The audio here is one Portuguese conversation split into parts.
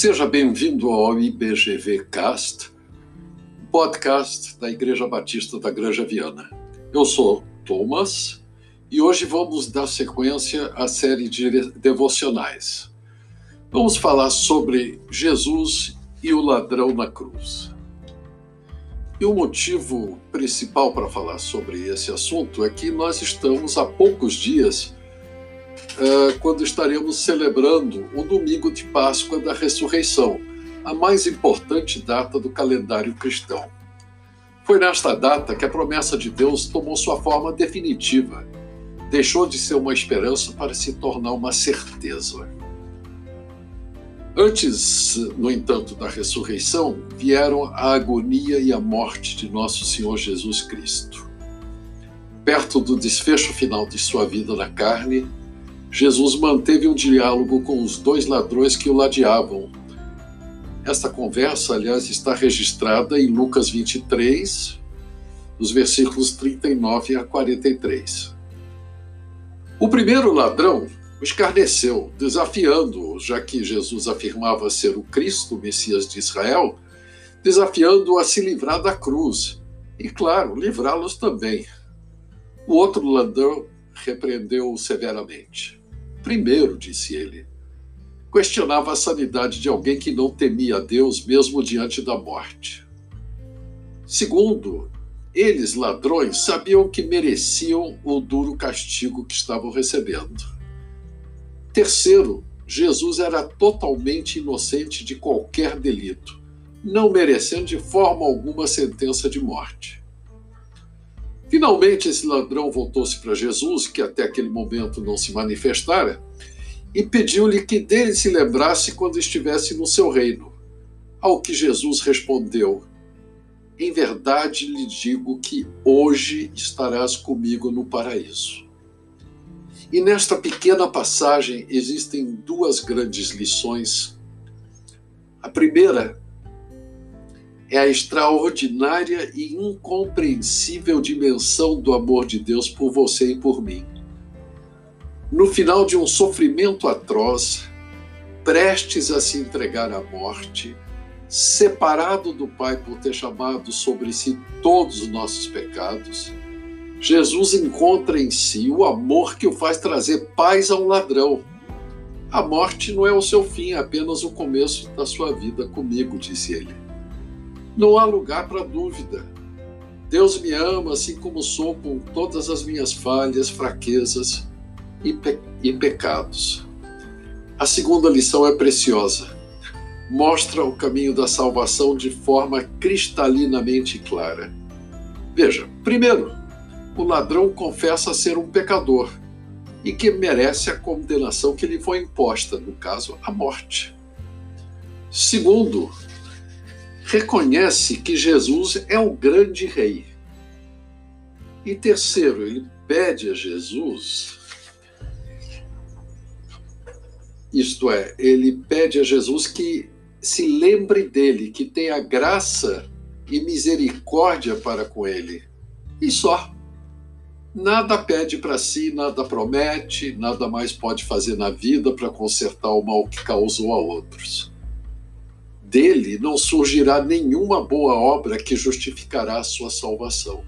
Seja bem-vindo ao IBGV Cast, podcast da Igreja Batista da Granja Viana. Eu sou Thomas e hoje vamos dar sequência à série de devocionais. Vamos falar sobre Jesus e o ladrão na cruz. E o motivo principal para falar sobre esse assunto é que nós estamos há poucos dias uh, quando estaremos celebrando o domingo de Páscoa da Ressurreição, a mais importante data do calendário cristão. Foi nesta data que a promessa de Deus tomou sua forma definitiva, deixou de ser uma esperança para se tornar uma certeza. Antes, no entanto, da ressurreição, vieram a agonia e a morte de nosso Senhor Jesus Cristo. Perto do desfecho final de sua vida na carne, Jesus manteve um diálogo com os dois ladrões que o ladeavam. Esta conversa, aliás, está registrada em Lucas 23, os versículos 39 a 43. O primeiro ladrão o escarneceu, desafiando-o, já que Jesus afirmava ser o Cristo, o Messias de Israel, desafiando-o a se livrar da cruz e, claro, livrá-los também. O outro ladrão repreendeu-o severamente. Primeiro, disse ele, questionava a sanidade de alguém que não temia a Deus mesmo diante da morte. Segundo, eles, ladrões, sabiam que mereciam o duro castigo que estavam recebendo. Terceiro, Jesus era totalmente inocente de qualquer delito, não merecendo de forma alguma sentença de morte. Finalmente, esse ladrão voltou-se para Jesus, que até aquele momento não se manifestara, e pediu-lhe que dele se lembrasse quando estivesse no seu reino. Ao que Jesus respondeu: Em verdade lhe digo que hoje estarás comigo no paraíso. E nesta pequena passagem existem duas grandes lições. A primeira é a extraordinária e incompreensível dimensão do amor de Deus por você e por mim. No final de um sofrimento atroz, prestes a se entregar à morte, separado do Pai por ter chamado sobre si todos os nossos pecados, Jesus encontra em si o amor que o faz trazer paz a um ladrão. A morte não é o seu fim, é apenas o começo da sua vida comigo, disse ele. Não há lugar para dúvida. Deus me ama assim como sou, com todas as minhas falhas, fraquezas e, pe e pecados. A segunda lição é preciosa. Mostra o caminho da salvação de forma cristalinamente clara. Veja, primeiro, o ladrão confessa ser um pecador e que merece a condenação que lhe foi imposta, no caso, a morte. Segundo, reconhece que Jesus é o grande rei. E terceiro, ele pede a Jesus, isto é, ele pede a Jesus que se lembre dele, que tenha graça e misericórdia para com ele. E só. Nada pede para si, nada promete, nada mais pode fazer na vida para consertar o mal que causou a outros dele não surgirá nenhuma boa obra que justificará a sua salvação.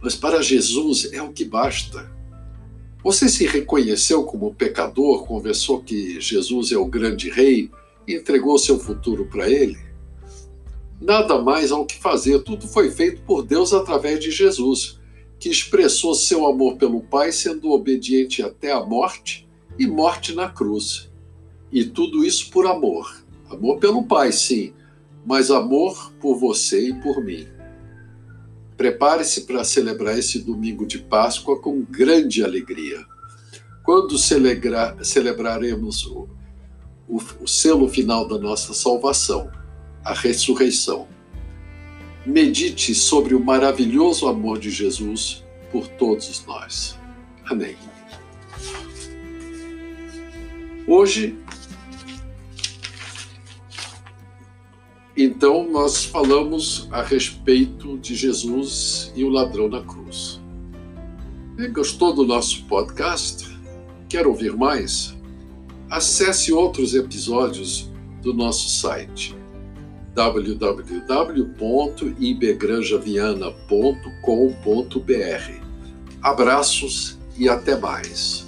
Mas para Jesus é o que basta. Você se reconheceu como pecador, conversou que Jesus é o grande rei e entregou seu futuro para ele? Nada mais há o que fazer, tudo foi feito por Deus através de Jesus, que expressou seu amor pelo Pai sendo obediente até a morte e morte na cruz. E tudo isso por amor Amor pelo Pai, sim, mas amor por você e por mim. Prepare-se para celebrar esse domingo de Páscoa com grande alegria. Quando celebrar, celebraremos o, o, o selo final da nossa salvação, a ressurreição. Medite sobre o maravilhoso amor de Jesus por todos nós. Amém. Hoje Então, nós falamos a respeito de Jesus e o ladrão na cruz. E gostou do nosso podcast? Quer ouvir mais? Acesse outros episódios do nosso site www.ibgranjaviana.com.br. Abraços e até mais.